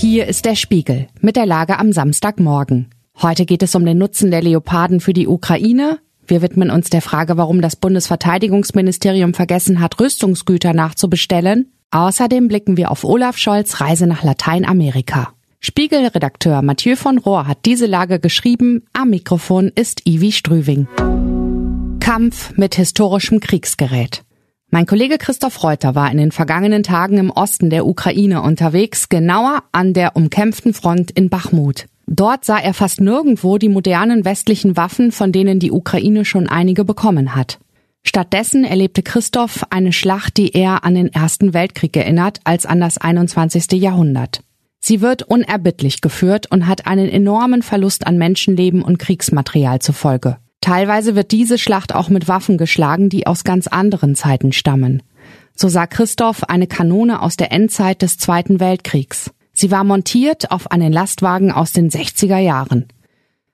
Hier ist der Spiegel mit der Lage am Samstagmorgen. Heute geht es um den Nutzen der Leoparden für die Ukraine. Wir widmen uns der Frage, warum das Bundesverteidigungsministerium vergessen hat, Rüstungsgüter nachzubestellen. Außerdem blicken wir auf Olaf Scholz Reise nach Lateinamerika. Spiegelredakteur Mathieu von Rohr hat diese Lage geschrieben. Am Mikrofon ist Ivi Strüving. Kampf mit historischem Kriegsgerät. Mein Kollege Christoph Reuter war in den vergangenen Tagen im Osten der Ukraine unterwegs, genauer an der umkämpften Front in Bachmut. Dort sah er fast nirgendwo die modernen westlichen Waffen, von denen die Ukraine schon einige bekommen hat. Stattdessen erlebte Christoph eine Schlacht, die eher an den Ersten Weltkrieg erinnert als an das 21. Jahrhundert. Sie wird unerbittlich geführt und hat einen enormen Verlust an Menschenleben und Kriegsmaterial zur Folge. Teilweise wird diese Schlacht auch mit Waffen geschlagen, die aus ganz anderen Zeiten stammen. So sah Christoph eine Kanone aus der Endzeit des Zweiten Weltkriegs. Sie war montiert auf einen Lastwagen aus den 60er Jahren.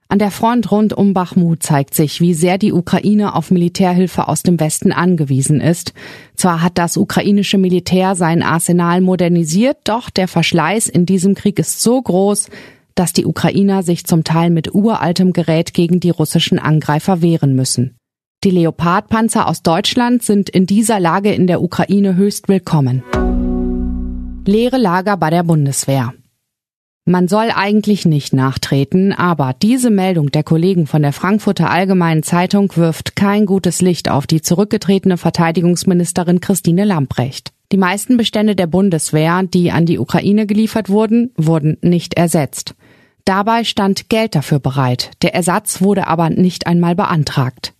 An der Front rund um Bachmut zeigt sich, wie sehr die Ukraine auf Militärhilfe aus dem Westen angewiesen ist. Zwar hat das ukrainische Militär sein Arsenal modernisiert, doch der Verschleiß in diesem Krieg ist so groß, dass die Ukrainer sich zum Teil mit uraltem Gerät gegen die russischen Angreifer wehren müssen. Die Leopardpanzer aus Deutschland sind in dieser Lage in der Ukraine höchst willkommen. Leere Lager bei der Bundeswehr. Man soll eigentlich nicht nachtreten, aber diese Meldung der Kollegen von der Frankfurter Allgemeinen Zeitung wirft kein gutes Licht auf die zurückgetretene Verteidigungsministerin Christine Lamprecht. Die meisten Bestände der Bundeswehr, die an die Ukraine geliefert wurden, wurden nicht ersetzt. Dabei stand Geld dafür bereit. Der Ersatz wurde aber nicht einmal beantragt.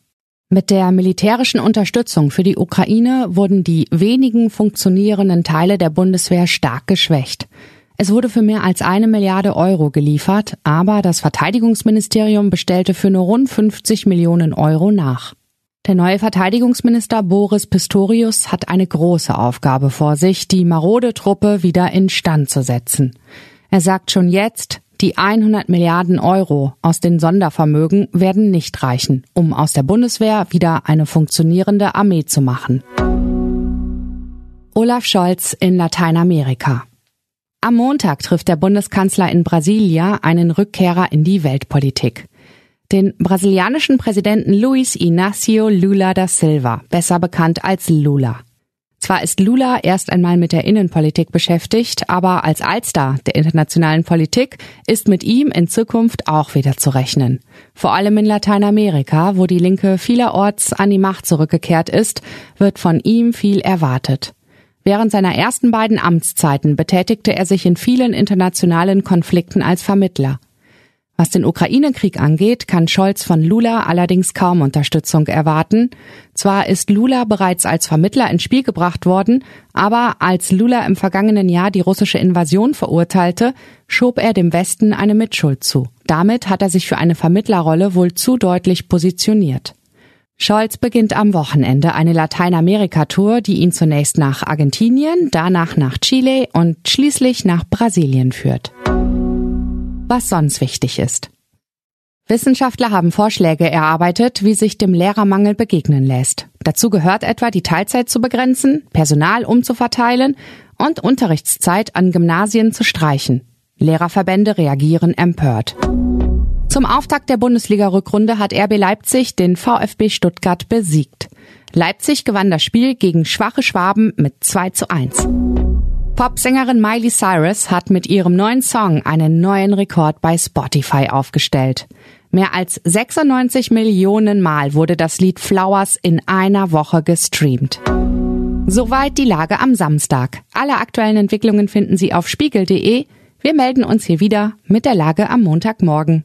Mit der militärischen Unterstützung für die Ukraine wurden die wenigen funktionierenden Teile der Bundeswehr stark geschwächt. Es wurde für mehr als eine Milliarde Euro geliefert, aber das Verteidigungsministerium bestellte für nur rund 50 Millionen Euro nach. Der neue Verteidigungsminister Boris Pistorius hat eine große Aufgabe vor sich, die marode Truppe wieder instand zu setzen. Er sagt schon jetzt, die 100 Milliarden Euro aus den Sondervermögen werden nicht reichen, um aus der Bundeswehr wieder eine funktionierende Armee zu machen. Olaf Scholz in Lateinamerika. Am Montag trifft der Bundeskanzler in Brasilia einen Rückkehrer in die Weltpolitik. Den brasilianischen Präsidenten Luis Inácio Lula da Silva, besser bekannt als Lula. Zwar ist Lula erst einmal mit der Innenpolitik beschäftigt, aber als Allstar der internationalen Politik ist mit ihm in Zukunft auch wieder zu rechnen. Vor allem in Lateinamerika, wo die Linke vielerorts an die Macht zurückgekehrt ist, wird von ihm viel erwartet. Während seiner ersten beiden Amtszeiten betätigte er sich in vielen internationalen Konflikten als Vermittler. Was den Ukraine-Krieg angeht, kann Scholz von Lula allerdings kaum Unterstützung erwarten. Zwar ist Lula bereits als Vermittler ins Spiel gebracht worden, aber als Lula im vergangenen Jahr die russische Invasion verurteilte, schob er dem Westen eine Mitschuld zu. Damit hat er sich für eine Vermittlerrolle wohl zu deutlich positioniert. Scholz beginnt am Wochenende eine Lateinamerika-Tour, die ihn zunächst nach Argentinien, danach nach Chile und schließlich nach Brasilien führt was sonst wichtig ist. Wissenschaftler haben Vorschläge erarbeitet, wie sich dem Lehrermangel begegnen lässt. Dazu gehört etwa die Teilzeit zu begrenzen, Personal umzuverteilen und Unterrichtszeit an Gymnasien zu streichen. Lehrerverbände reagieren empört. Zum Auftakt der Bundesliga-Rückrunde hat RB Leipzig den VfB Stuttgart besiegt. Leipzig gewann das Spiel gegen schwache Schwaben mit 2 zu 1. Popsängerin Miley Cyrus hat mit ihrem neuen Song einen neuen Rekord bei Spotify aufgestellt. Mehr als 96 Millionen Mal wurde das Lied Flowers in einer Woche gestreamt. Soweit die Lage am Samstag. Alle aktuellen Entwicklungen finden Sie auf spiegel.de. Wir melden uns hier wieder mit der Lage am Montagmorgen.